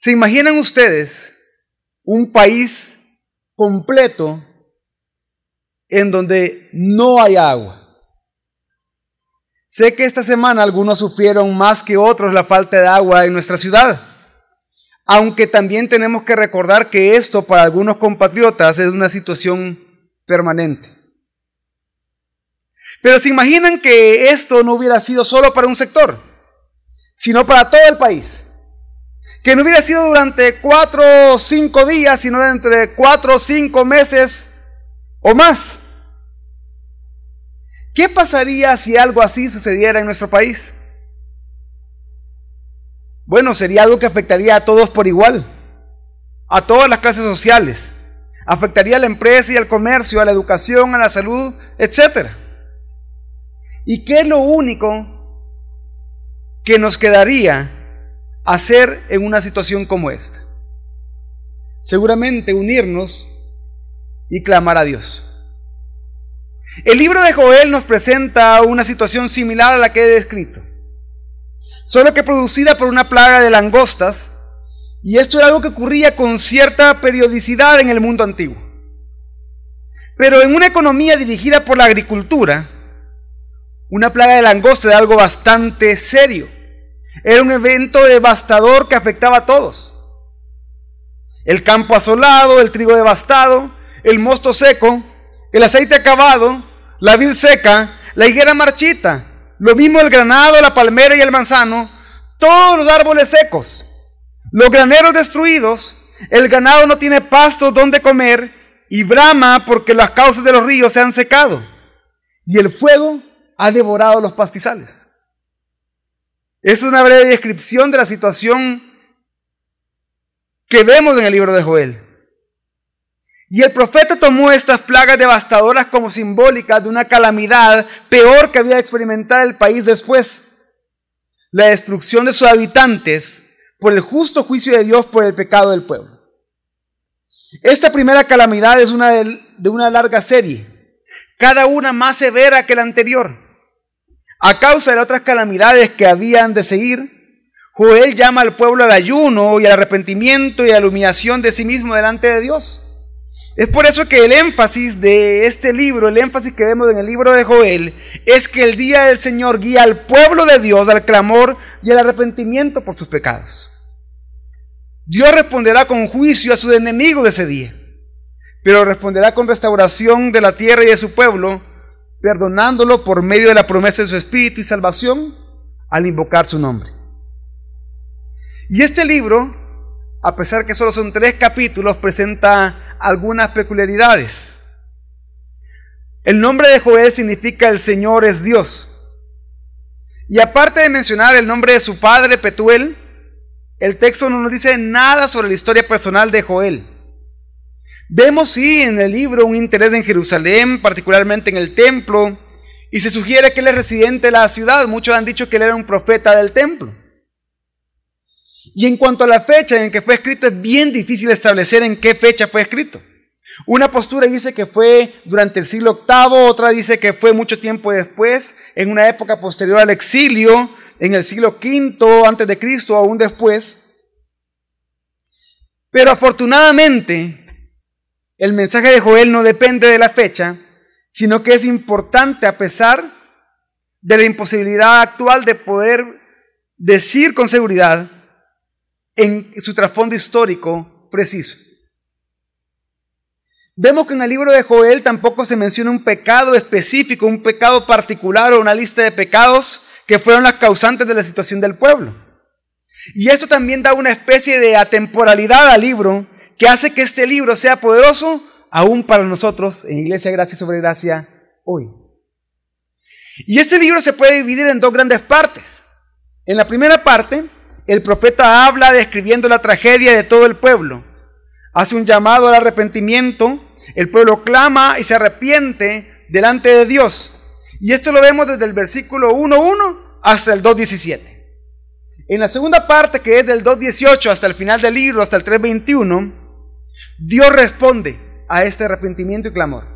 ¿Se imaginan ustedes un país completo en donde no hay agua? Sé que esta semana algunos sufrieron más que otros la falta de agua en nuestra ciudad, aunque también tenemos que recordar que esto para algunos compatriotas es una situación permanente. Pero se imaginan que esto no hubiera sido solo para un sector, sino para todo el país. Que no hubiera sido durante cuatro o cinco días, sino entre cuatro o cinco meses o más. ¿Qué pasaría si algo así sucediera en nuestro país? Bueno, sería algo que afectaría a todos por igual, a todas las clases sociales. Afectaría a la empresa y al comercio, a la educación, a la salud, etc. ¿Y qué es lo único que nos quedaría hacer en una situación como esta? Seguramente unirnos y clamar a Dios. El libro de Joel nos presenta una situación similar a la que he descrito, solo que producida por una plaga de langostas, y esto era algo que ocurría con cierta periodicidad en el mundo antiguo. Pero en una economía dirigida por la agricultura, una plaga de langostas era algo bastante serio. Era un evento devastador que afectaba a todos. El campo asolado, el trigo devastado, el mosto seco, el aceite acabado, la vid seca, la higuera marchita, lo mismo el granado, la palmera y el manzano, todos los árboles secos, los graneros destruidos, el ganado no tiene pasto donde comer y brama porque las causas de los ríos se han secado y el fuego ha devorado los pastizales. Es una breve descripción de la situación que vemos en el libro de Joel. Y el profeta tomó estas plagas devastadoras como simbólicas de una calamidad peor que había de experimentar el país después. La destrucción de sus habitantes por el justo juicio de Dios por el pecado del pueblo. Esta primera calamidad es una de, de una larga serie, cada una más severa que la anterior. A causa de otras calamidades que habían de seguir, Joel llama al pueblo al ayuno y al arrepentimiento y a la humillación de sí mismo delante de Dios. Es por eso que el énfasis de este libro, el énfasis que vemos en el libro de Joel, es que el día del Señor guía al pueblo de Dios al clamor y al arrepentimiento por sus pecados. Dios responderá con juicio a sus enemigos de ese día, pero responderá con restauración de la tierra y de su pueblo, perdonándolo por medio de la promesa de su espíritu y salvación al invocar su nombre. Y este libro, a pesar que solo son tres capítulos, presenta algunas peculiaridades. El nombre de Joel significa el Señor es Dios. Y aparte de mencionar el nombre de su padre, Petuel, el texto no nos dice nada sobre la historia personal de Joel. Vemos sí en el libro un interés en Jerusalén, particularmente en el templo, y se sugiere que él es residente de la ciudad. Muchos han dicho que él era un profeta del templo. Y en cuanto a la fecha en que fue escrito, es bien difícil establecer en qué fecha fue escrito. Una postura dice que fue durante el siglo VIII, otra dice que fue mucho tiempo después, en una época posterior al exilio, en el siglo V antes de Cristo, aún después. Pero afortunadamente, el mensaje de Joel no depende de la fecha, sino que es importante a pesar de la imposibilidad actual de poder decir con seguridad en su trasfondo histórico preciso. Vemos que en el libro de Joel tampoco se menciona un pecado específico, un pecado particular o una lista de pecados que fueron las causantes de la situación del pueblo. Y eso también da una especie de atemporalidad al libro que hace que este libro sea poderoso aún para nosotros en Iglesia Gracia sobre Gracia hoy. Y este libro se puede dividir en dos grandes partes. En la primera parte el profeta habla describiendo la tragedia de todo el pueblo. Hace un llamado al arrepentimiento. El pueblo clama y se arrepiente delante de Dios. Y esto lo vemos desde el versículo 1.1 hasta el 2.17. En la segunda parte, que es del 2.18 hasta el final del libro, hasta el 3.21, Dios responde a este arrepentimiento y clamor.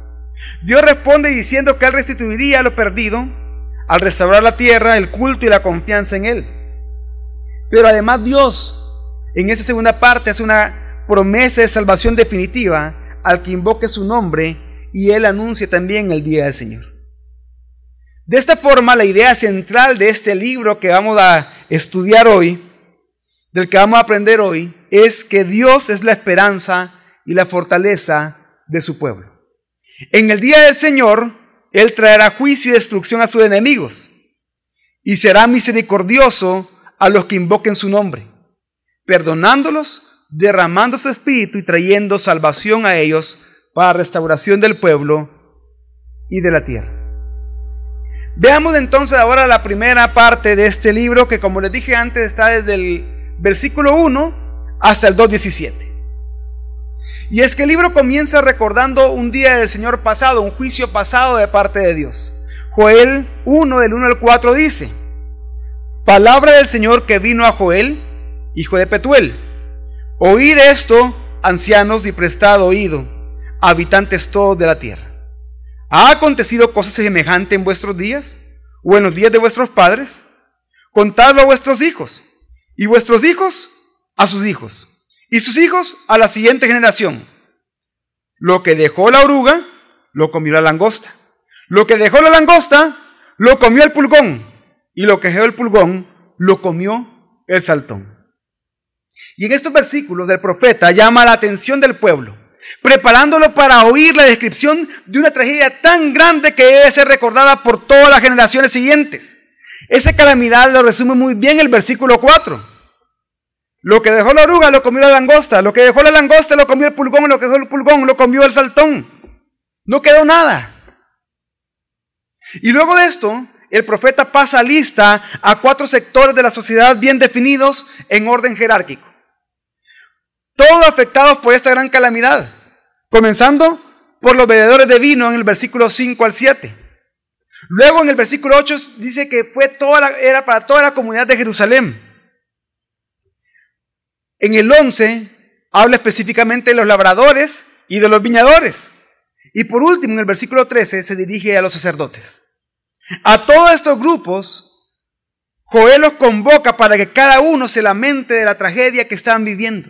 Dios responde diciendo que Él restituiría lo perdido al restaurar la tierra, el culto y la confianza en Él. Pero además Dios en esa segunda parte hace una promesa de salvación definitiva al que invoque su nombre y él anuncia también el día del Señor. De esta forma, la idea central de este libro que vamos a estudiar hoy, del que vamos a aprender hoy, es que Dios es la esperanza y la fortaleza de su pueblo. En el día del Señor, Él traerá juicio y destrucción a sus enemigos y será misericordioso a los que invoquen su nombre, perdonándolos, derramando su espíritu y trayendo salvación a ellos para restauración del pueblo y de la tierra. Veamos entonces ahora la primera parte de este libro que como les dije antes está desde el versículo 1 hasta el 2.17. Y es que el libro comienza recordando un día del Señor pasado, un juicio pasado de parte de Dios. Joel 1 del 1 al 4 dice, Palabra del Señor que vino a Joel, hijo de Petuel. Oíd esto, ancianos, y prestad oído, habitantes todos de la tierra. ¿Ha acontecido cosa semejante en vuestros días? ¿O en los días de vuestros padres? Contadlo a vuestros hijos, y vuestros hijos a sus hijos, y sus hijos a la siguiente generación. Lo que dejó la oruga, lo comió la langosta. Lo que dejó la langosta, lo comió el pulgón. Y lo que dejó el pulgón, lo comió el saltón. Y en estos versículos del profeta llama la atención del pueblo preparándolo para oír la descripción de una tragedia tan grande que debe ser recordada por todas las generaciones siguientes. Esa calamidad lo resume muy bien el versículo 4. Lo que dejó la oruga lo comió la langosta, lo que dejó la langosta lo comió el pulgón, lo que dejó el pulgón lo comió el saltón. No quedó nada. Y luego de esto, el profeta pasa lista a cuatro sectores de la sociedad bien definidos en orden jerárquico todos afectados por esta gran calamidad, comenzando por los bebedores de vino en el versículo 5 al 7. Luego en el versículo 8 dice que fue toda era para toda la comunidad de Jerusalén. En el 11 habla específicamente de los labradores y de los viñadores. Y por último, en el versículo 13 se dirige a los sacerdotes. A todos estos grupos, Joel los convoca para que cada uno se lamente de la tragedia que estaban viviendo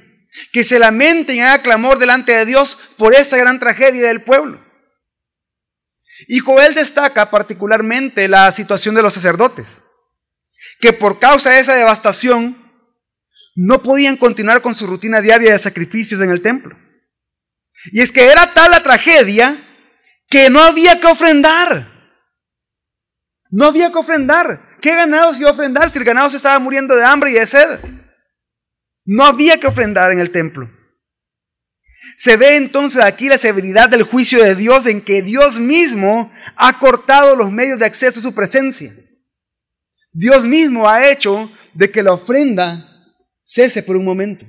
que se lamenten y hagan clamor delante de Dios por esta gran tragedia del pueblo. Y Joel destaca particularmente la situación de los sacerdotes, que por causa de esa devastación no podían continuar con su rutina diaria de sacrificios en el templo. Y es que era tal la tragedia que no había que ofrendar. No había que ofrendar. ¿Qué ganado se iba a ofrendar si el ganado se estaba muriendo de hambre y de sed? No había que ofrendar en el templo. Se ve entonces aquí la severidad del juicio de Dios en que Dios mismo ha cortado los medios de acceso a su presencia. Dios mismo ha hecho de que la ofrenda cese por un momento,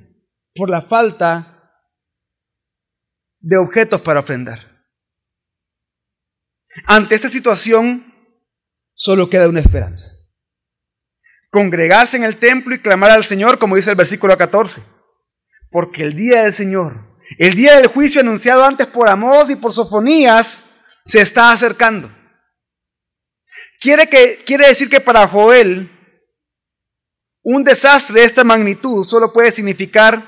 por la falta de objetos para ofrendar. Ante esta situación, solo queda una esperanza congregarse en el templo y clamar al Señor, como dice el versículo 14. Porque el día del Señor, el día del juicio anunciado antes por Amós y por Sofonías, se está acercando. Quiere, que, quiere decir que para Joel, un desastre de esta magnitud solo puede significar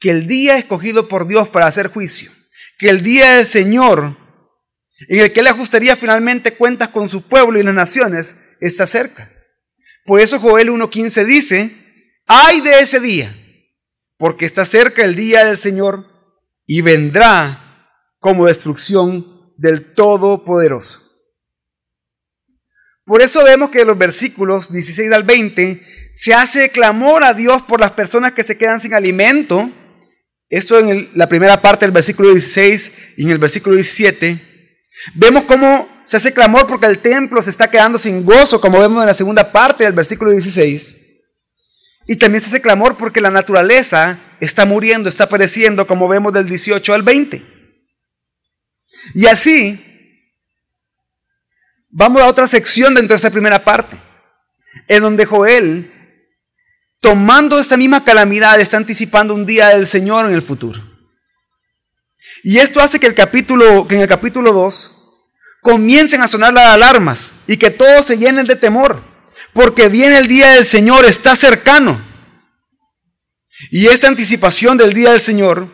que el día escogido por Dios para hacer juicio, que el día del Señor, en el que Él ajustaría finalmente cuentas con su pueblo y las naciones, está cerca. Por eso Joel 1.15 dice, ay de ese día, porque está cerca el día del Señor y vendrá como destrucción del Todopoderoso. Por eso vemos que en los versículos 16 al 20 se hace clamor a Dios por las personas que se quedan sin alimento. Esto en la primera parte del versículo 16 y en el versículo 17. Vemos cómo se hace clamor porque el templo se está quedando sin gozo, como vemos en la segunda parte del versículo 16. Y también se hace clamor porque la naturaleza está muriendo, está pereciendo, como vemos del 18 al 20. Y así, vamos a otra sección dentro de esta primera parte, en donde Joel, tomando esta misma calamidad, está anticipando un día del Señor en el futuro. Y esto hace que, el capítulo, que en el capítulo 2 comiencen a sonar las alarmas y que todos se llenen de temor, porque viene el día del Señor, está cercano. Y esta anticipación del día del Señor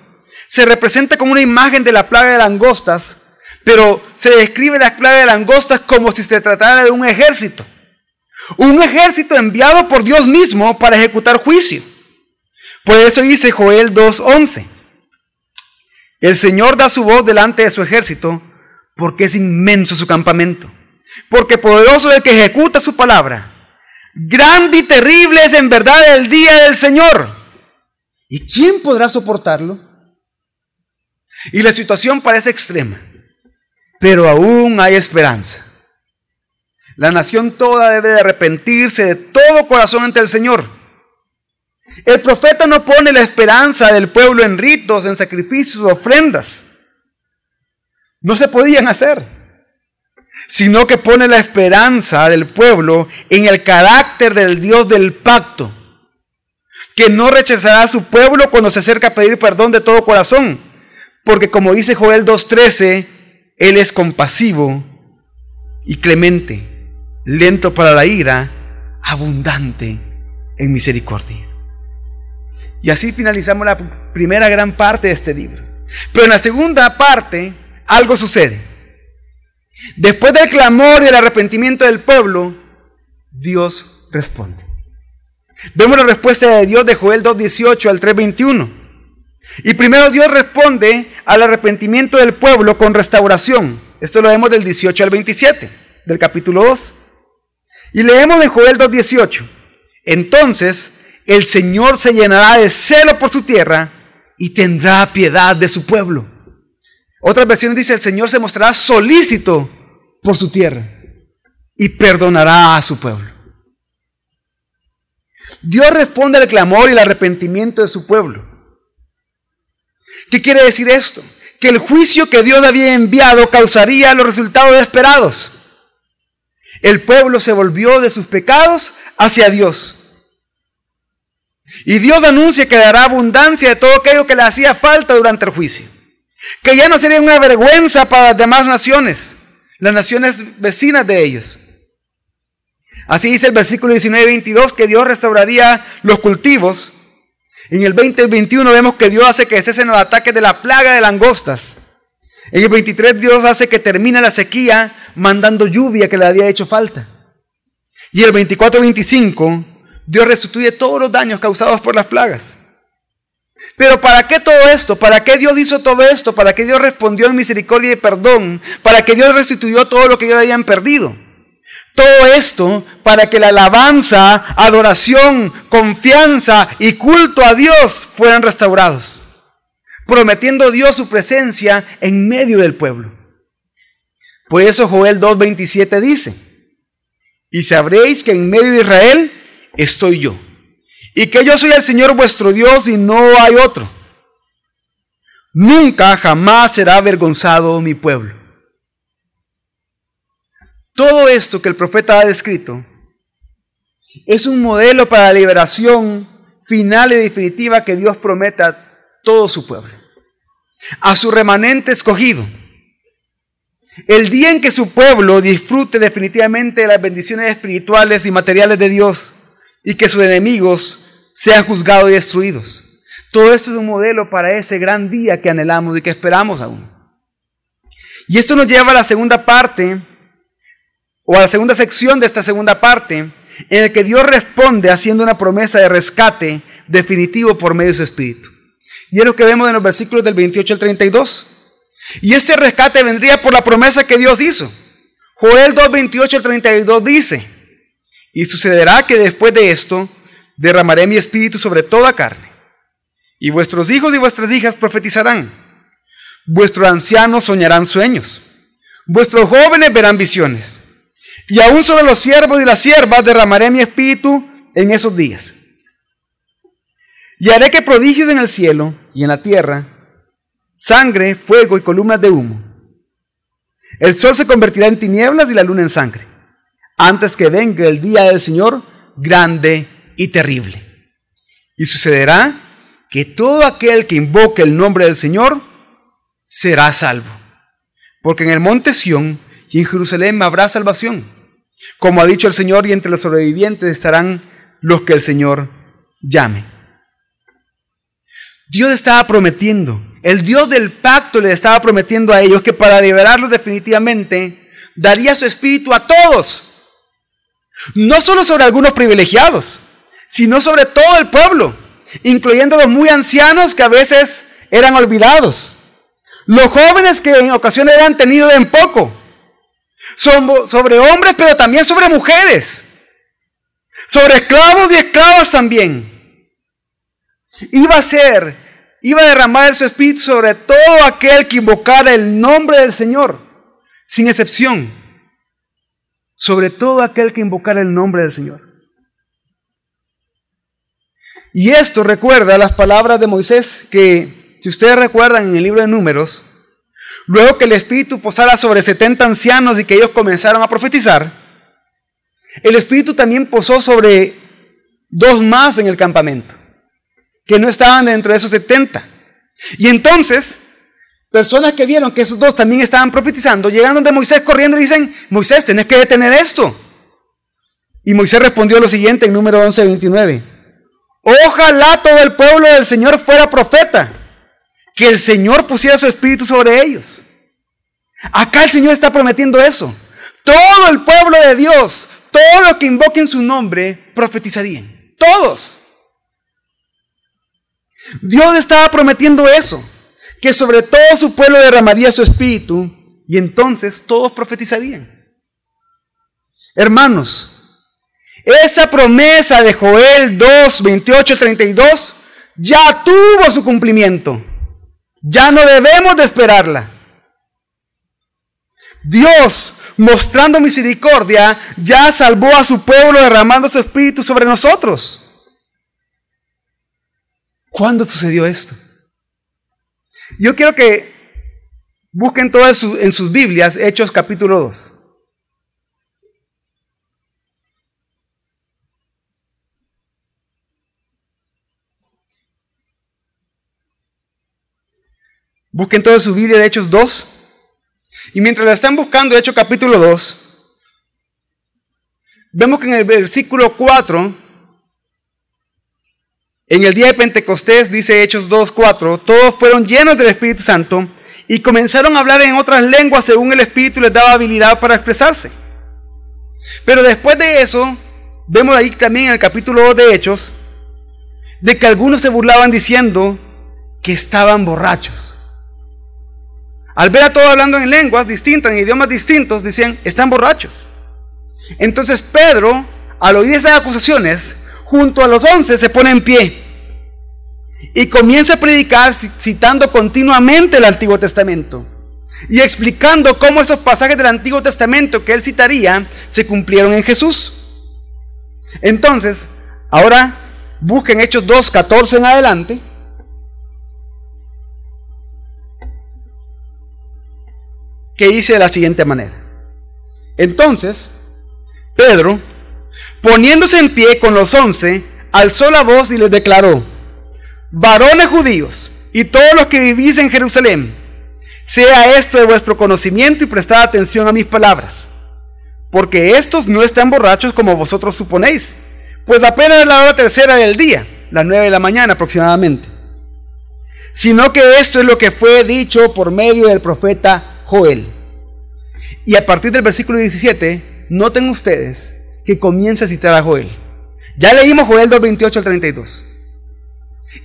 se representa como una imagen de la plaga de langostas, pero se describe la plaga de langostas como si se tratara de un ejército. Un ejército enviado por Dios mismo para ejecutar juicio. Por eso dice Joel 2.11. El Señor da su voz delante de su ejército porque es inmenso su campamento. Porque poderoso el que ejecuta su palabra. Grande y terrible es en verdad el día del Señor. ¿Y quién podrá soportarlo? Y la situación parece extrema, pero aún hay esperanza. La nación toda debe de arrepentirse de todo corazón ante el Señor. El profeta no pone la esperanza del pueblo en ritos, en sacrificios, ofrendas. No se podían hacer, sino que pone la esperanza del pueblo en el carácter del Dios del pacto, que no rechazará a su pueblo cuando se acerca a pedir perdón de todo corazón, porque como dice Joel 2.13, Él es compasivo y clemente lento para la ira, abundante en misericordia. Y así finalizamos la primera gran parte de este libro. Pero en la segunda parte algo sucede. Después del clamor y el arrepentimiento del pueblo, Dios responde. Vemos la respuesta de Dios de Joel 2.18 al 3.21. Y primero Dios responde al arrepentimiento del pueblo con restauración. Esto lo vemos del 18 al 27 del capítulo 2. Y leemos de Joel 2.18. Entonces el Señor se llenará de celo por su tierra y tendrá piedad de su pueblo. Otras versiones dice, el Señor se mostrará solícito por su tierra y perdonará a su pueblo. Dios responde al clamor y el arrepentimiento de su pueblo. ¿Qué quiere decir esto? Que el juicio que Dios había enviado causaría los resultados esperados. El pueblo se volvió de sus pecados hacia Dios. Y Dios anuncia que dará abundancia de todo aquello que le hacía falta durante el juicio. Que ya no sería una vergüenza para las demás naciones, las naciones vecinas de ellos. Así dice el versículo 19 y 22 que Dios restauraría los cultivos. En el 20 y 21 vemos que Dios hace que cesen los ataques de la plaga de langostas. En el 23 Dios hace que termine la sequía mandando lluvia que le había hecho falta. Y el 24-25 Dios restituye todos los daños causados por las plagas. Pero ¿para qué todo esto? ¿Para qué Dios hizo todo esto? ¿Para qué Dios respondió en misericordia y perdón? ¿Para qué Dios restituyó todo lo que ellos habían perdido? Todo esto para que la alabanza, adoración, confianza y culto a Dios fueran restaurados, prometiendo Dios su presencia en medio del pueblo. Por eso Joel 2.27 dice, y sabréis que en medio de Israel estoy yo. Y que yo soy el Señor vuestro Dios y no hay otro. Nunca, jamás será avergonzado mi pueblo. Todo esto que el profeta ha descrito es un modelo para la liberación final y definitiva que Dios promete a todo su pueblo, a su remanente escogido. El día en que su pueblo disfrute definitivamente de las bendiciones espirituales y materiales de Dios, y que sus enemigos sean juzgados y destruidos. Todo esto es un modelo para ese gran día que anhelamos y que esperamos aún. Y esto nos lleva a la segunda parte, o a la segunda sección de esta segunda parte, en el que Dios responde haciendo una promesa de rescate definitivo por medio de su Espíritu. Y es lo que vemos en los versículos del 28 al 32. Y ese rescate vendría por la promesa que Dios hizo. Joel 2, 28 al 32 dice, y sucederá que después de esto derramaré mi espíritu sobre toda carne. Y vuestros hijos y vuestras hijas profetizarán. Vuestros ancianos soñarán sueños. Vuestros jóvenes verán visiones. Y aún sobre los siervos y las siervas derramaré mi espíritu en esos días. Y haré que prodigios en el cielo y en la tierra, sangre, fuego y columnas de humo. El sol se convertirá en tinieblas y la luna en sangre antes que venga el día del Señor grande y terrible. Y sucederá que todo aquel que invoque el nombre del Señor será salvo. Porque en el monte Sión y en Jerusalén habrá salvación. Como ha dicho el Señor, y entre los sobrevivientes estarán los que el Señor llame. Dios estaba prometiendo, el Dios del pacto le estaba prometiendo a ellos que para liberarlos definitivamente daría su espíritu a todos. No solo sobre algunos privilegiados, sino sobre todo el pueblo, incluyendo los muy ancianos que a veces eran olvidados, los jóvenes que en ocasiones eran tenidos en poco, sobre hombres, pero también sobre mujeres, sobre esclavos y esclavas también. Iba a ser, iba a derramar su espíritu sobre todo aquel que invocara el nombre del Señor, sin excepción, sobre todo aquel que invocara el nombre del Señor. Y esto recuerda las palabras de Moisés que, si ustedes recuerdan en el libro de números, Luego que el Espíritu posara sobre 70 ancianos y que ellos comenzaron a profetizar, el Espíritu también posó sobre dos más en el campamento, que no estaban dentro de esos 70. Y entonces, personas que vieron que esos dos también estaban profetizando, llegando de Moisés corriendo y dicen, Moisés, tenés que detener esto. Y Moisés respondió lo siguiente en número 11, 29. Ojalá todo el pueblo del Señor fuera profeta que el Señor pusiera su espíritu sobre ellos. Acá el Señor está prometiendo eso. Todo el pueblo de Dios, todos los que invoquen su nombre, profetizarían. Todos. Dios estaba prometiendo eso, que sobre todo su pueblo derramaría su espíritu y entonces todos profetizarían. Hermanos, esa promesa de Joel 2, 28, 32 ya tuvo su cumplimiento. Ya no debemos de esperarla. Dios, mostrando misericordia, ya salvó a su pueblo derramando su espíritu sobre nosotros. ¿Cuándo sucedió esto? Yo quiero que busquen todo en sus Biblias Hechos capítulo 2. Busquen toda su Biblia de Hechos 2. Y mientras la están buscando, Hechos capítulo 2, vemos que en el versículo 4, en el día de Pentecostés, dice Hechos 2, 4, todos fueron llenos del Espíritu Santo y comenzaron a hablar en otras lenguas según el Espíritu les daba habilidad para expresarse. Pero después de eso, vemos ahí también en el capítulo 2 de Hechos, de que algunos se burlaban diciendo que estaban borrachos. Al ver a todos hablando en lenguas distintas, en idiomas distintos, decían, están borrachos. Entonces Pedro, al oír esas acusaciones, junto a los once se pone en pie y comienza a predicar citando continuamente el Antiguo Testamento y explicando cómo esos pasajes del Antiguo Testamento que él citaría se cumplieron en Jesús. Entonces, ahora busquen Hechos 2, 14 en adelante que dice de la siguiente manera. Entonces, Pedro, poniéndose en pie con los once, alzó la voz y les declaró, varones judíos y todos los que vivís en Jerusalén, sea esto de vuestro conocimiento y prestad atención a mis palabras, porque estos no están borrachos como vosotros suponéis, pues apenas es la hora tercera del día, las nueve de la mañana aproximadamente, sino que esto es lo que fue dicho por medio del profeta Joel. Y a partir del versículo 17, noten ustedes que comienza a citar a Joel. Ya leímos Joel 2, 28 al 32.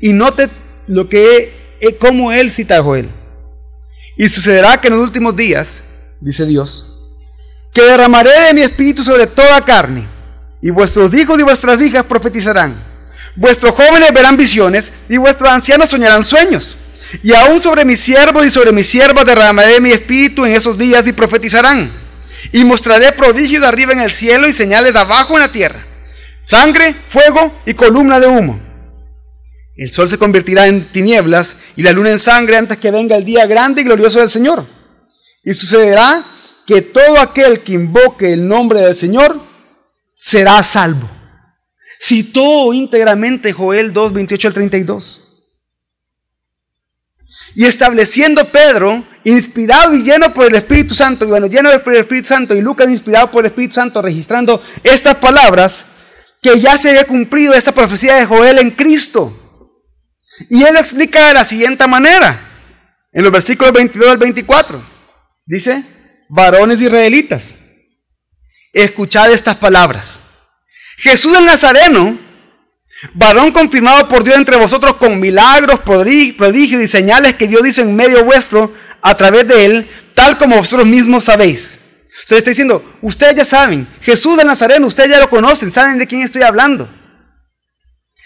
Y note lo que, cómo él cita a Joel. Y sucederá que en los últimos días, dice Dios, que derramaré de mi espíritu sobre toda carne, y vuestros hijos y vuestras hijas profetizarán. Vuestros jóvenes verán visiones, y vuestros ancianos soñarán sueños. Y aún sobre mis siervos y sobre mis siervas derramaré mi espíritu en esos días y profetizarán. Y mostraré prodigios de arriba en el cielo y señales de abajo en la tierra. Sangre, fuego y columna de humo. El sol se convertirá en tinieblas y la luna en sangre antes que venga el día grande y glorioso del Señor. Y sucederá que todo aquel que invoque el nombre del Señor será salvo. Citó íntegramente Joel 2, 28 al 32. Y estableciendo Pedro, inspirado y lleno por el Espíritu Santo, y bueno, lleno por el Espíritu Santo, y Lucas inspirado por el Espíritu Santo, registrando estas palabras, que ya se había cumplido esta profecía de Joel en Cristo. Y él lo explica de la siguiente manera, en los versículos 22 al 24. Dice, varones israelitas, escuchad estas palabras. Jesús el Nazareno, varón confirmado por Dios entre vosotros con milagros, prodigios y señales que Dios hizo en medio vuestro a través de él, tal como vosotros mismos sabéis. Se le está diciendo, ustedes ya saben, Jesús de Nazareno, ustedes ya lo conocen, saben de quién estoy hablando.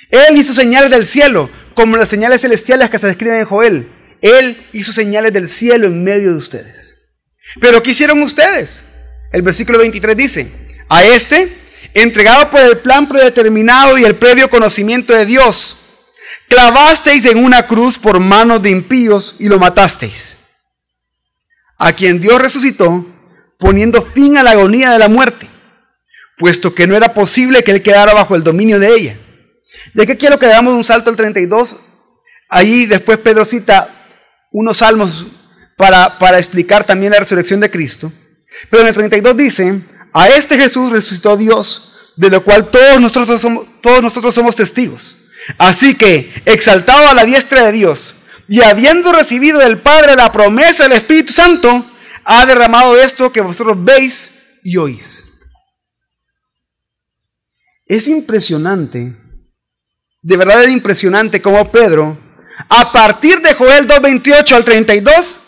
Él hizo señales del cielo, como las señales celestiales que se describen en Joel. Él hizo señales del cielo en medio de ustedes. Pero ¿qué hicieron ustedes? El versículo 23 dice, a este, entregado por el plan predeterminado y el previo conocimiento de Dios, clavasteis en una cruz por manos de impíos y lo matasteis. A quien Dios resucitó, poniendo fin a la agonía de la muerte, puesto que no era posible que él quedara bajo el dominio de ella. ¿De qué quiero que damos un salto al 32? Ahí después Pedro cita unos salmos para, para explicar también la resurrección de Cristo. Pero en el 32 dice, a este Jesús resucitó Dios, de lo cual todos nosotros somos, testigos. Así que, exaltado a la diestra de Dios, y habiendo recibido del Padre la promesa del Espíritu Santo, ha derramado esto que vosotros veis y oís. Es impresionante, de verdad es impresionante como Pedro, a partir de Joel 2.28 al 32,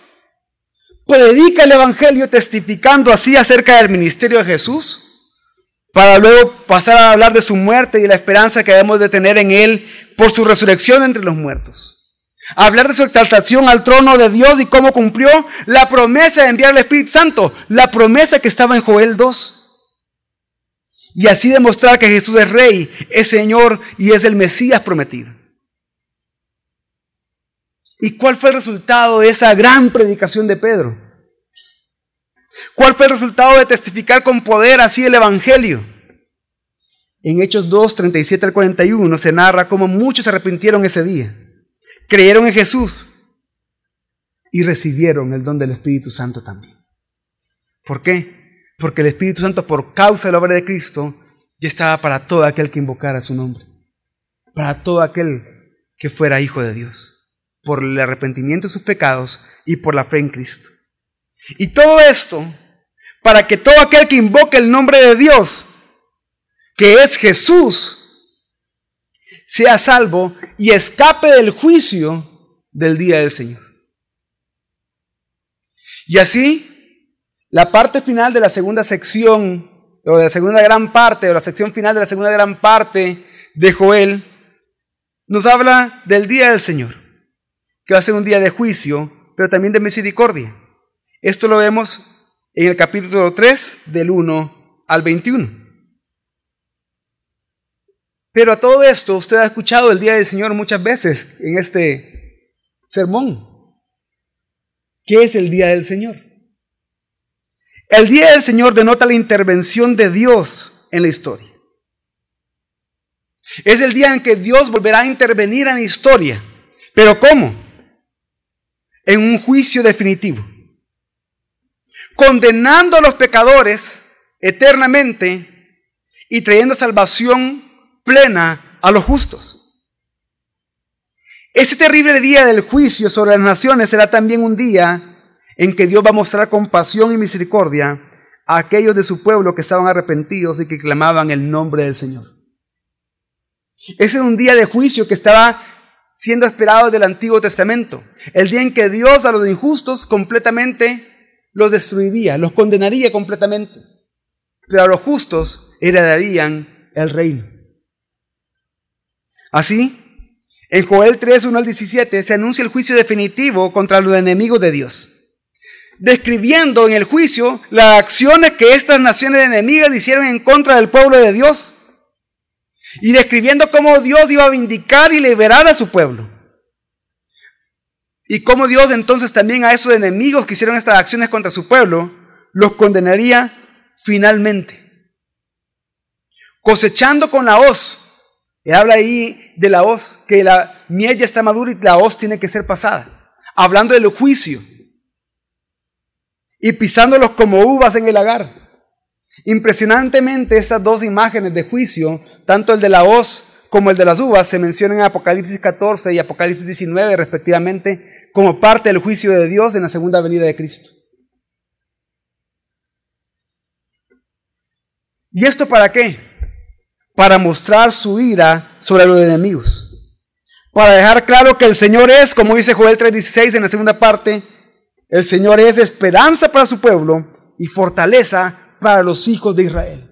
predica el Evangelio testificando así acerca del ministerio de Jesús, para luego pasar a hablar de su muerte y la esperanza que debemos de tener en Él por su resurrección entre los muertos. hablar de su exaltación al trono de Dios y cómo cumplió la promesa de enviar al Espíritu Santo, la promesa que estaba en Joel 2. Y así demostrar que Jesús es Rey, es Señor y es el Mesías prometido. ¿Y cuál fue el resultado de esa gran predicación de Pedro? ¿Cuál fue el resultado de testificar con poder así el Evangelio? En Hechos 2, 37 al 41 se narra cómo muchos se arrepintieron ese día, creyeron en Jesús y recibieron el don del Espíritu Santo también. ¿Por qué? Porque el Espíritu Santo, por causa de la obra de Cristo, ya estaba para todo aquel que invocara su nombre, para todo aquel que fuera hijo de Dios por el arrepentimiento de sus pecados y por la fe en Cristo. Y todo esto para que todo aquel que invoque el nombre de Dios, que es Jesús, sea salvo y escape del juicio del día del Señor. Y así, la parte final de la segunda sección, o de la segunda gran parte, o la sección final de la segunda gran parte de Joel, nos habla del día del Señor que va a ser un día de juicio, pero también de misericordia. Esto lo vemos en el capítulo 3, del 1 al 21. Pero a todo esto, usted ha escuchado el día del Señor muchas veces en este sermón. ¿Qué es el día del Señor? El día del Señor denota la intervención de Dios en la historia. Es el día en que Dios volverá a intervenir en la historia. ¿Pero cómo? En un juicio definitivo, condenando a los pecadores eternamente y trayendo salvación plena a los justos. Ese terrible día del juicio sobre las naciones será también un día en que Dios va a mostrar compasión y misericordia a aquellos de su pueblo que estaban arrepentidos y que clamaban el nombre del Señor. Ese es un día de juicio que estaba siendo esperado del Antiguo Testamento. El día en que Dios a los injustos completamente los destruiría, los condenaría completamente. Pero a los justos heredarían el reino. Así, en Joel 3, 1 al 17 se anuncia el juicio definitivo contra los enemigos de Dios, describiendo en el juicio las acciones que estas naciones enemigas hicieron en contra del pueblo de Dios y describiendo cómo Dios iba a vindicar y liberar a su pueblo. Y cómo Dios entonces también a esos enemigos que hicieron estas acciones contra su pueblo, los condenaría finalmente. Cosechando con la hoz. Y habla ahí de la hoz, que la miel ya está madura y la hoz tiene que ser pasada. Hablando del juicio. Y pisándolos como uvas en el lagar. Impresionantemente estas dos imágenes de juicio, tanto el de la hoz como el de las uvas, se menciona en Apocalipsis 14 y Apocalipsis 19 respectivamente como parte del juicio de Dios en la segunda venida de Cristo. ¿Y esto para qué? Para mostrar su ira sobre los enemigos. Para dejar claro que el Señor es, como dice Joel 3:16 en la segunda parte, el Señor es esperanza para su pueblo y fortaleza para los hijos de Israel.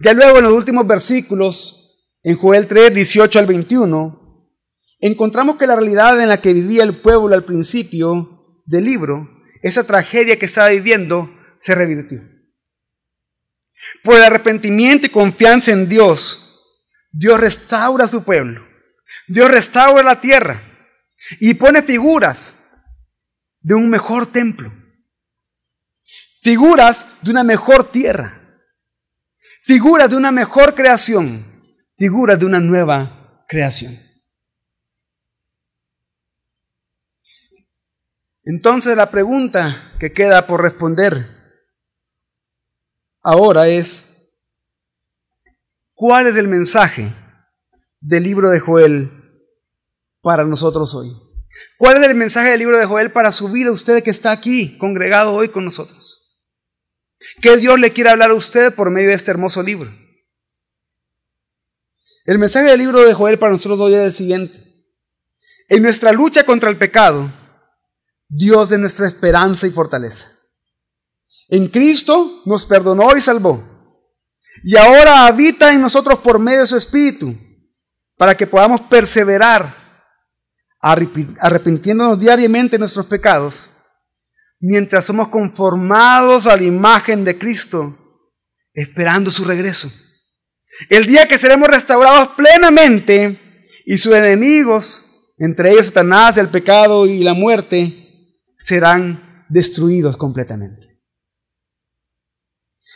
Ya luego en los últimos versículos, en Joel 3, 18 al 21, encontramos que la realidad en la que vivía el pueblo al principio del libro, esa tragedia que estaba viviendo, se revirtió. Por el arrepentimiento y confianza en Dios, Dios restaura a su pueblo. Dios restaura la tierra y pone figuras de un mejor templo. Figuras de una mejor tierra figura de una mejor creación, figura de una nueva creación. Entonces la pregunta que queda por responder ahora es, ¿cuál es el mensaje del libro de Joel para nosotros hoy? ¿Cuál es el mensaje del libro de Joel para su vida, usted que está aquí congregado hoy con nosotros? ¿Qué Dios le quiere hablar a usted por medio de este hermoso libro? El mensaje del libro de Joel para nosotros hoy es el siguiente. En nuestra lucha contra el pecado, Dios es nuestra esperanza y fortaleza. En Cristo nos perdonó y salvó. Y ahora habita en nosotros por medio de su Espíritu, para que podamos perseverar, arrepintiéndonos diariamente de nuestros pecados mientras somos conformados a la imagen de Cristo, esperando su regreso. El día que seremos restaurados plenamente y sus enemigos, entre ellos Satanás, el pecado y la muerte, serán destruidos completamente.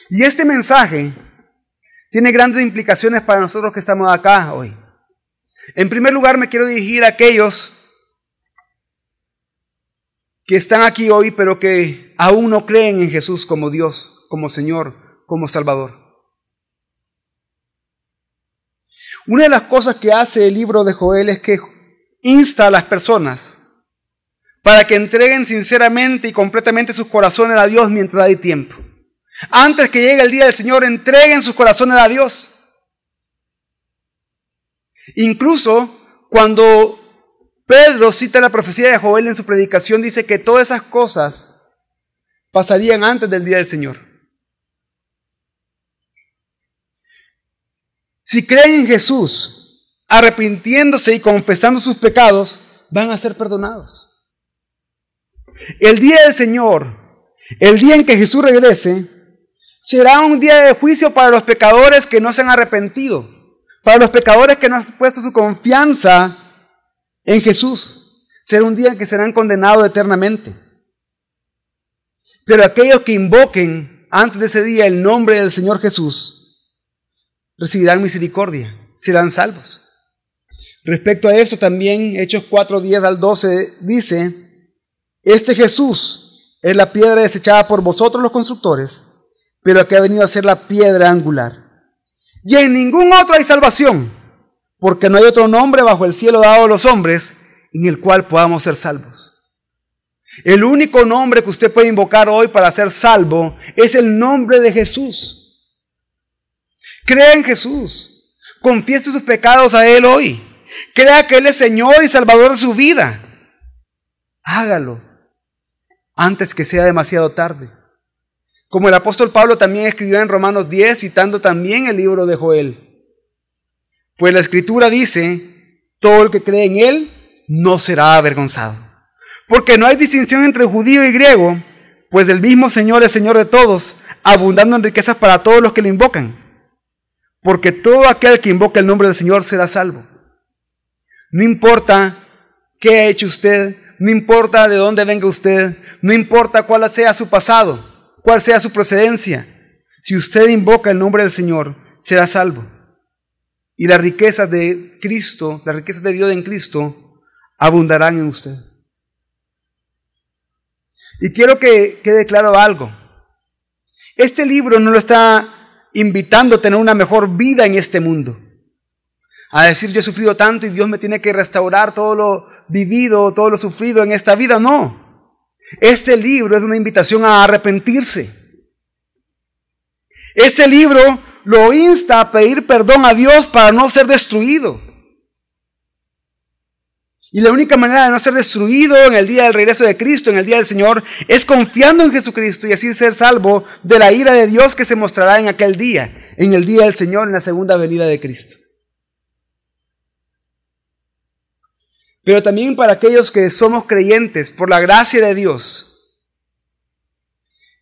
Y este mensaje tiene grandes implicaciones para nosotros que estamos acá hoy. En primer lugar, me quiero dirigir a aquellos que están aquí hoy, pero que aún no creen en Jesús como Dios, como Señor, como Salvador. Una de las cosas que hace el libro de Joel es que insta a las personas para que entreguen sinceramente y completamente sus corazones a Dios mientras hay tiempo. Antes que llegue el día del Señor, entreguen sus corazones a Dios. Incluso cuando Pedro cita la profecía de Joel en su predicación, dice que todas esas cosas pasarían antes del día del Señor. Si creen en Jesús, arrepintiéndose y confesando sus pecados, van a ser perdonados. El día del Señor, el día en que Jesús regrese, será un día de juicio para los pecadores que no se han arrepentido, para los pecadores que no han puesto su confianza en Jesús. Será un día en que serán condenados eternamente. Pero aquellos que invoquen antes de ese día el nombre del Señor Jesús recibirán misericordia, serán salvos. Respecto a esto también, Hechos 4, 10 al 12 dice, este Jesús es la piedra desechada por vosotros los constructores, pero que ha venido a ser la piedra angular. Y en ningún otro hay salvación porque no hay otro nombre bajo el cielo dado a los hombres en el cual podamos ser salvos. El único nombre que usted puede invocar hoy para ser salvo es el nombre de Jesús. Crea en Jesús. Confiese sus pecados a Él hoy. Crea que Él es Señor y Salvador de su vida. Hágalo antes que sea demasiado tarde. Como el apóstol Pablo también escribió en Romanos 10, citando también el libro de Joel. Pues la escritura dice, todo el que cree en Él no será avergonzado. Porque no hay distinción entre judío y griego, pues el mismo Señor es Señor de todos, abundando en riquezas para todos los que le invocan. Porque todo aquel que invoca el nombre del Señor será salvo. No importa qué ha hecho usted, no importa de dónde venga usted, no importa cuál sea su pasado, cuál sea su procedencia. Si usted invoca el nombre del Señor, será salvo. Y las riquezas de Cristo, las riquezas de Dios en Cristo, abundarán en usted. Y quiero que quede claro algo. Este libro no lo está invitando a tener una mejor vida en este mundo. A decir, yo he sufrido tanto y Dios me tiene que restaurar todo lo vivido, todo lo sufrido en esta vida. No. Este libro es una invitación a arrepentirse. Este libro lo insta a pedir perdón a Dios para no ser destruido. Y la única manera de no ser destruido en el día del regreso de Cristo, en el día del Señor, es confiando en Jesucristo y así ser salvo de la ira de Dios que se mostrará en aquel día, en el día del Señor, en la segunda venida de Cristo. Pero también para aquellos que somos creyentes, por la gracia de Dios,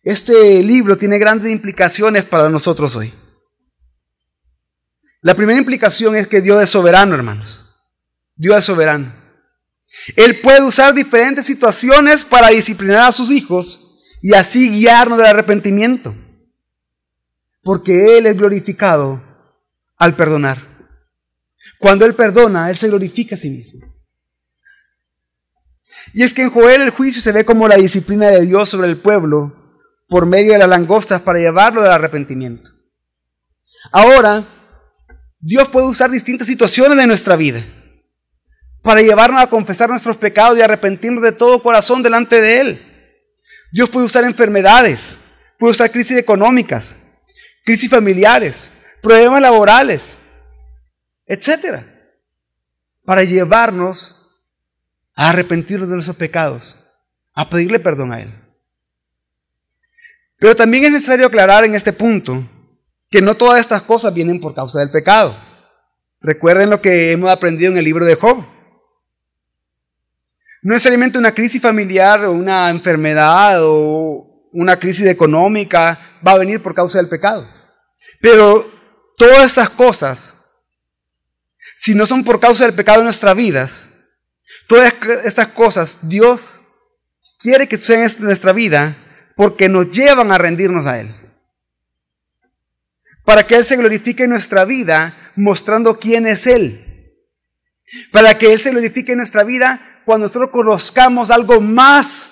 este libro tiene grandes implicaciones para nosotros hoy. La primera implicación es que Dios es soberano, hermanos. Dios es soberano. Él puede usar diferentes situaciones para disciplinar a sus hijos y así guiarnos del arrepentimiento. Porque Él es glorificado al perdonar. Cuando Él perdona, Él se glorifica a sí mismo. Y es que en Joel el juicio se ve como la disciplina de Dios sobre el pueblo por medio de las langostas para llevarlo al arrepentimiento. Ahora, Dios puede usar distintas situaciones de nuestra vida para llevarnos a confesar nuestros pecados y arrepentirnos de todo corazón delante de Él. Dios puede usar enfermedades, puede usar crisis económicas, crisis familiares, problemas laborales, etc. Para llevarnos a arrepentirnos de nuestros pecados, a pedirle perdón a Él. Pero también es necesario aclarar en este punto que no todas estas cosas vienen por causa del pecado. Recuerden lo que hemos aprendido en el libro de Job. No necesariamente una crisis familiar o una enfermedad o una crisis económica va a venir por causa del pecado. Pero todas estas cosas, si no son por causa del pecado en nuestras vidas, todas estas cosas Dios quiere que sucedan en nuestra vida porque nos llevan a rendirnos a Él para que Él se glorifique en nuestra vida mostrando quién es Él. Para que Él se glorifique en nuestra vida cuando nosotros conozcamos algo más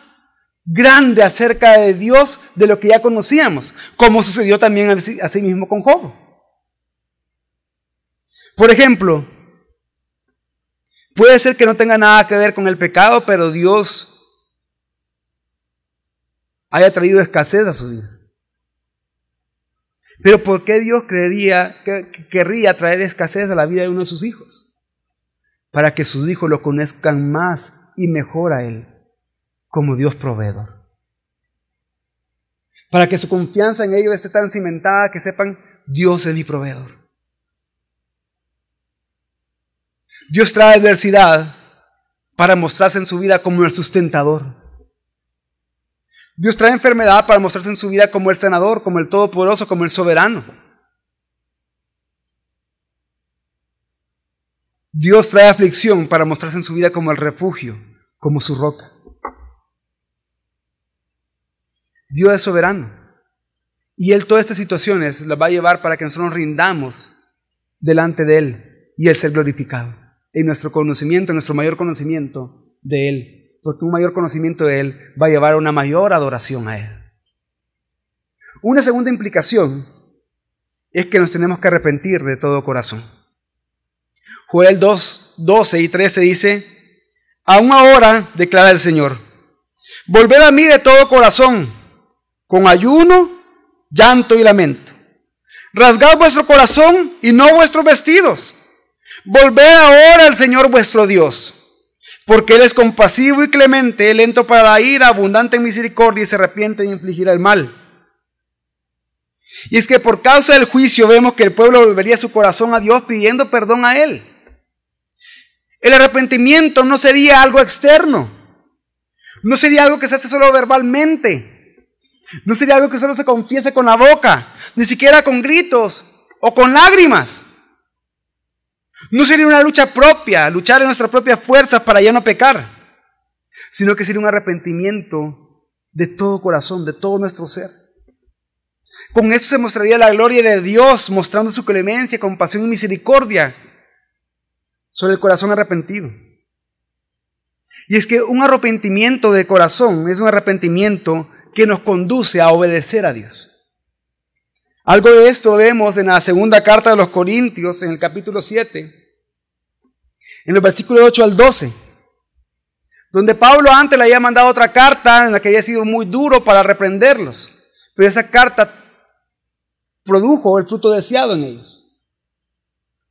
grande acerca de Dios de lo que ya conocíamos, como sucedió también así mismo con Job. Por ejemplo, puede ser que no tenga nada que ver con el pecado, pero Dios haya traído escasez a su vida. Pero ¿por qué Dios creería, que, querría traer escasez a la vida de uno de sus hijos? Para que sus hijos lo conozcan más y mejor a Él como Dios proveedor. Para que su confianza en ellos esté tan cimentada que sepan, Dios es mi proveedor. Dios trae adversidad para mostrarse en su vida como el sustentador. Dios trae enfermedad para mostrarse en su vida como el sanador, como el todopoderoso, como el soberano. Dios trae aflicción para mostrarse en su vida como el refugio, como su roca. Dios es soberano. Y Él todas estas situaciones las va a llevar para que nosotros nos rindamos delante de Él y Él ser glorificado. En nuestro conocimiento, en nuestro mayor conocimiento de Él porque un mayor conocimiento de Él va a llevar a una mayor adoración a Él. Una segunda implicación es que nos tenemos que arrepentir de todo corazón. Joel 2, 12 y 13 dice, aún ahora, declara el Señor, volved a mí de todo corazón, con ayuno, llanto y lamento. Rasgad vuestro corazón y no vuestros vestidos. Volved ahora al Señor vuestro Dios porque Él es compasivo y clemente, lento para la ira, abundante en misericordia y se arrepiente de infligir el mal. Y es que por causa del juicio vemos que el pueblo volvería su corazón a Dios pidiendo perdón a Él. El arrepentimiento no sería algo externo. No sería algo que se hace solo verbalmente. No sería algo que solo se confiese con la boca. Ni siquiera con gritos o con lágrimas. No sería una lucha propia, luchar en nuestras propias fuerzas para ya no pecar, sino que sería un arrepentimiento de todo corazón, de todo nuestro ser. Con eso se mostraría la gloria de Dios, mostrando su clemencia, compasión y misericordia sobre el corazón arrepentido. Y es que un arrepentimiento de corazón es un arrepentimiento que nos conduce a obedecer a Dios, Algo de esto vemos en la segunda carta de los Corintios, en el capítulo 7, en los versículos 8 al 12, donde Pablo antes le había mandado otra carta en la que había sido muy duro para reprenderlos, pero esa carta produjo el fruto deseado en ellos.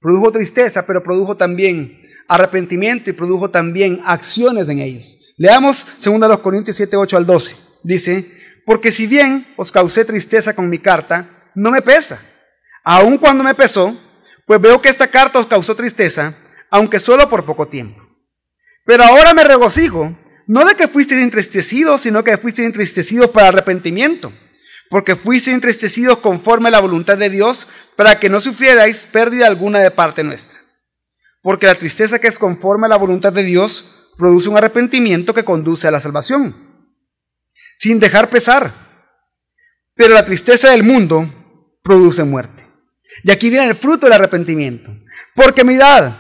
Produjo tristeza, pero produjo también arrepentimiento y produjo también acciones en ellos. Leamos 2 Corintios 7, 8 al 12. Dice, porque si bien os causé tristeza con mi carta, no me pesa. Aun cuando me pesó, pues veo que esta carta os causó tristeza, aunque solo por poco tiempo. Pero ahora me regocijo, no de que fuisteis entristecidos, sino que fuisteis entristecidos para arrepentimiento, porque fuisteis entristecidos conforme a la voluntad de Dios, para que no sufrierais pérdida alguna de parte nuestra. Porque la tristeza que es conforme a la voluntad de Dios produce un arrepentimiento que conduce a la salvación, sin dejar pesar. Pero la tristeza del mundo produce muerte. Y aquí viene el fruto del arrepentimiento. Porque mirad,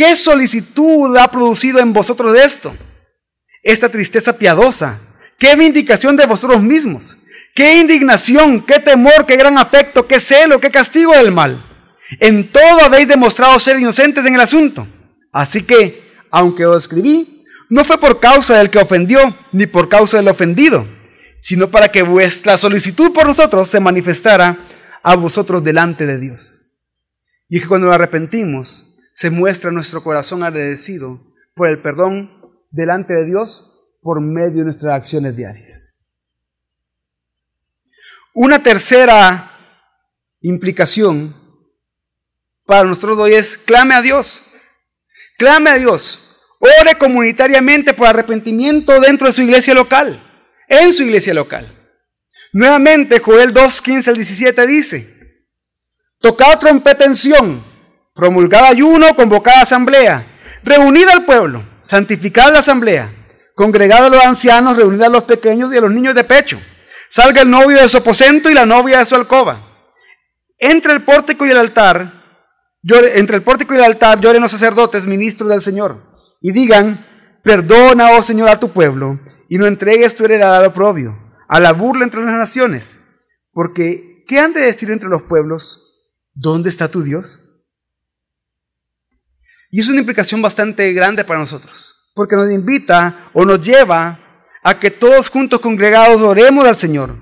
¿qué solicitud ha producido en vosotros esto? Esta tristeza piadosa. ¿Qué vindicación de vosotros mismos? ¿Qué indignación, qué temor, qué gran afecto, qué celo, qué castigo del mal? En todo habéis demostrado ser inocentes en el asunto. Así que, aunque os escribí, no fue por causa del que ofendió, ni por causa del ofendido, sino para que vuestra solicitud por nosotros se manifestara a vosotros delante de Dios. Y es que cuando nos arrepentimos, se muestra nuestro corazón agradecido por el perdón delante de Dios por medio de nuestras acciones diarias. Una tercera implicación para nosotros hoy es clame a Dios. Clame a Dios. Ore comunitariamente por arrepentimiento dentro de su iglesia local, en su iglesia local. Nuevamente, Joel 2, 15 al 17 dice, tocad trompeta promulgad ayuno, convocad asamblea, reunid al pueblo, santificad la asamblea, congregad a los ancianos, reunid a los pequeños y a los niños de pecho. Salga el novio de su aposento y la novia de su alcoba. Entre el pórtico y el altar, entre el pórtico y el altar lloren los sacerdotes, ministros del Señor, y digan, perdona, oh Señor, a tu pueblo, y no entregues tu heredad al oprobio, a la burla entre las naciones, porque ¿qué han de decir entre los pueblos? ¿Dónde está tu Dios? Y es una implicación bastante grande para nosotros, porque nos invita o nos lleva a que todos juntos congregados oremos al Señor,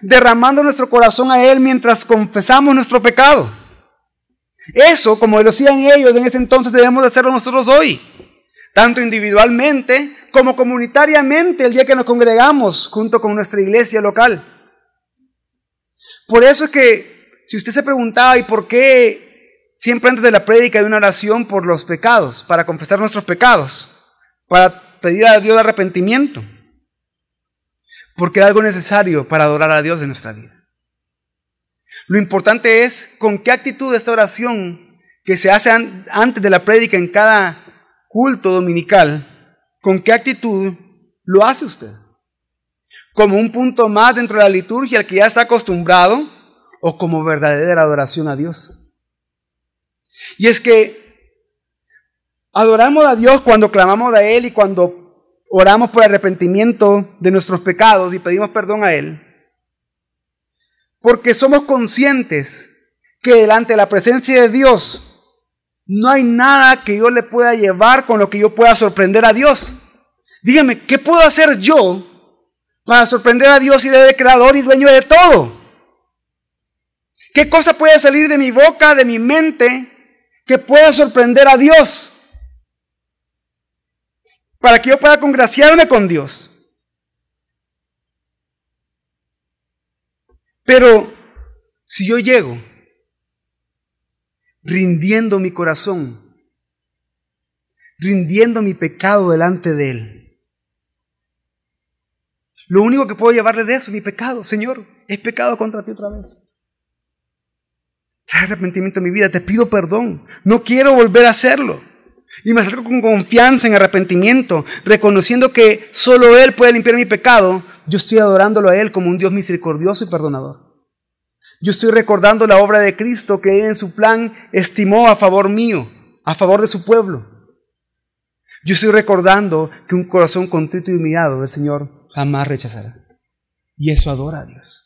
derramando nuestro corazón a Él mientras confesamos nuestro pecado eso, como lo hacían ellos en ese entonces, debemos de hacerlo nosotros hoy. Tanto individualmente como comunitariamente el día que nos congregamos junto con nuestra iglesia local. Por eso es que, si usted se preguntaba, ¿y por qué siempre antes de la prédica hay una oración por los pecados, para confesar nuestros pecados, para pedir a Dios arrepentimiento? Porque es algo necesario para adorar a Dios en nuestra vida. Lo importante es con qué actitud esta oración que se hace antes de la prédica en cada culto dominical, con qué actitud lo hace usted. Como un punto más dentro de la liturgia al que ya está acostumbrado o como verdadera adoración a Dios. Y es que adoramos a Dios cuando clamamos a Él y cuando oramos por arrepentimiento de nuestros pecados y pedimos perdón a Él porque somos conscientes que delante de la presencia de Dios no hay nada que yo le pueda llevar con lo que yo pueda sorprender a Dios. Dígame, ¿qué puedo hacer yo para sorprender a Dios y de creador y dueño de todo? ¿Qué cosa puede salir de mi boca, de mi mente, que pueda sorprender a Dios? Para que yo pueda congraciarme con Dios. Pero si yo llego rindiendo mi corazón, rindiendo mi pecado delante de Él, lo único que puedo llevarle de eso, mi pecado, Señor, es pecado contra ti otra vez. Trae arrepentimiento en mi vida, te pido perdón, no quiero volver a hacerlo. Y me acerco con confianza en arrepentimiento, reconociendo que solo Él puede limpiar mi pecado. Yo estoy adorándolo a Él como un Dios misericordioso y perdonador. Yo estoy recordando la obra de Cristo que Él en su plan estimó a favor mío, a favor de su pueblo. Yo estoy recordando que un corazón contrito y humillado el Señor jamás rechazará. Y eso adora a Dios.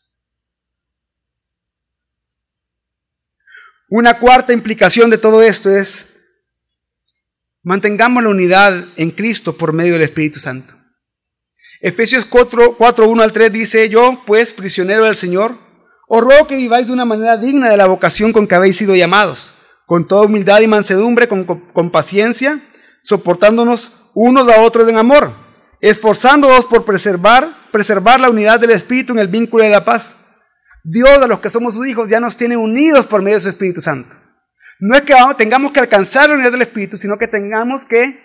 Una cuarta implicación de todo esto es, mantengamos la unidad en Cristo por medio del Espíritu Santo. Efesios 4, 4 1 al 3 dice, yo pues, prisionero del Señor, os ruego que viváis de una manera digna de la vocación con que habéis sido llamados, con toda humildad y mansedumbre, con, con paciencia, soportándonos unos a otros en amor, esforzándonos por preservar, preservar la unidad del Espíritu en el vínculo de la paz. Dios a los que somos sus hijos ya nos tiene unidos por medio de su Espíritu Santo. No es que tengamos que alcanzar la unidad del Espíritu, sino que tengamos que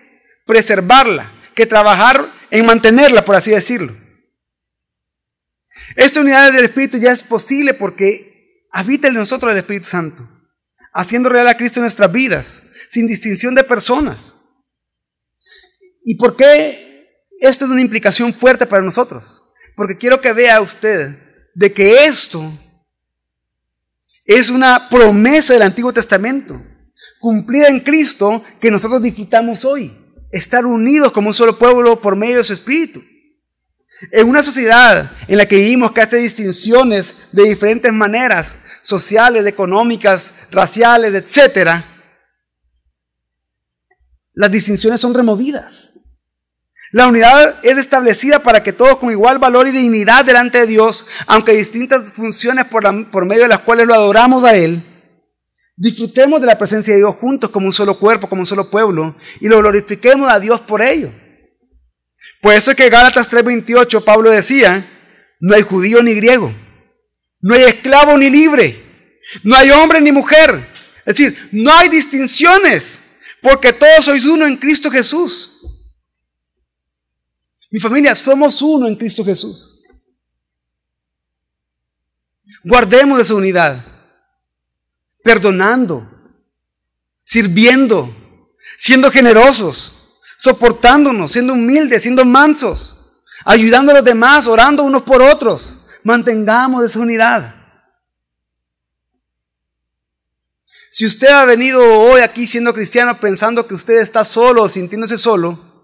preservarla, que trabajar en mantenerla, por así decirlo. Esta unidad del Espíritu ya es posible porque habita en nosotros el Espíritu Santo, haciendo real a Cristo en nuestras vidas, sin distinción de personas. ¿Y por qué esto es una implicación fuerte para nosotros? Porque quiero que vea usted de que esto es una promesa del Antiguo Testamento, cumplida en Cristo, que nosotros disfrutamos hoy. Estar unidos como un solo pueblo por medio de su Espíritu. En una sociedad en la que vivimos que hace distinciones de diferentes maneras, sociales, económicas, raciales, etc., las distinciones son removidas. La unidad es establecida para que todos con igual valor y dignidad delante de Dios, aunque distintas funciones por, por medio de las cuales lo adoramos a Él, disfrutemos de la presencia de Dios juntos como un solo cuerpo, como un solo pueblo, y lo glorifiquemos a Dios por ello. Por eso es que Gálatas 3:28 Pablo decía, no hay judío ni griego, no hay esclavo ni libre, no hay hombre ni mujer. Es decir, no hay distinciones, porque todos sois uno en Cristo Jesús. Mi familia, somos uno en Cristo Jesús. Guardemos esa unidad, perdonando, sirviendo, siendo generosos, soportándonos, siendo humildes, siendo mansos, ayudando a los demás, orando unos por otros. Mantengamos esa unidad. Si usted ha venido hoy aquí siendo cristiano pensando que usted está solo, sintiéndose solo,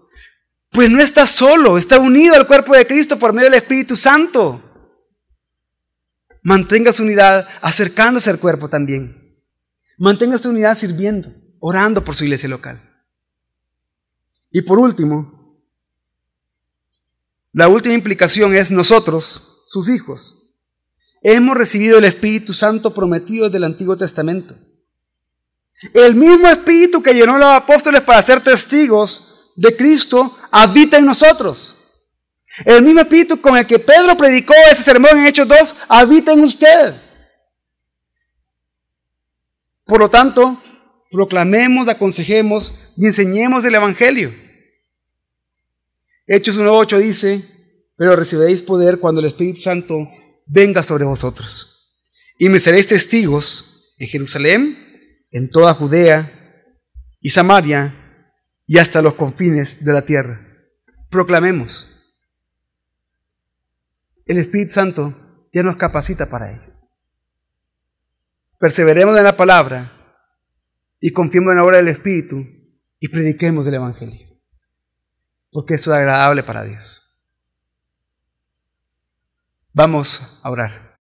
pues no está solo, está unido al cuerpo de Cristo por medio del Espíritu Santo. Mantenga su unidad acercándose al cuerpo también. Mantenga su unidad sirviendo, orando por su iglesia local. Y por último, la última implicación es nosotros, sus hijos, hemos recibido el Espíritu Santo prometido del Antiguo Testamento. El mismo Espíritu que llenó a los apóstoles para ser testigos de Cristo habita en nosotros. El mismo espíritu con el que Pedro predicó ese sermón en Hechos 2 habita en usted. Por lo tanto, proclamemos, aconsejemos y enseñemos el Evangelio. Hechos 1.8 dice, pero recibiréis poder cuando el Espíritu Santo venga sobre vosotros. Y me seréis testigos en Jerusalén, en toda Judea y Samaria y hasta los confines de la tierra. Proclamemos. El Espíritu Santo ya nos capacita para ello. Perseveremos en la palabra y confiemos en la obra del Espíritu y prediquemos el Evangelio. Porque eso es agradable para Dios. Vamos a orar.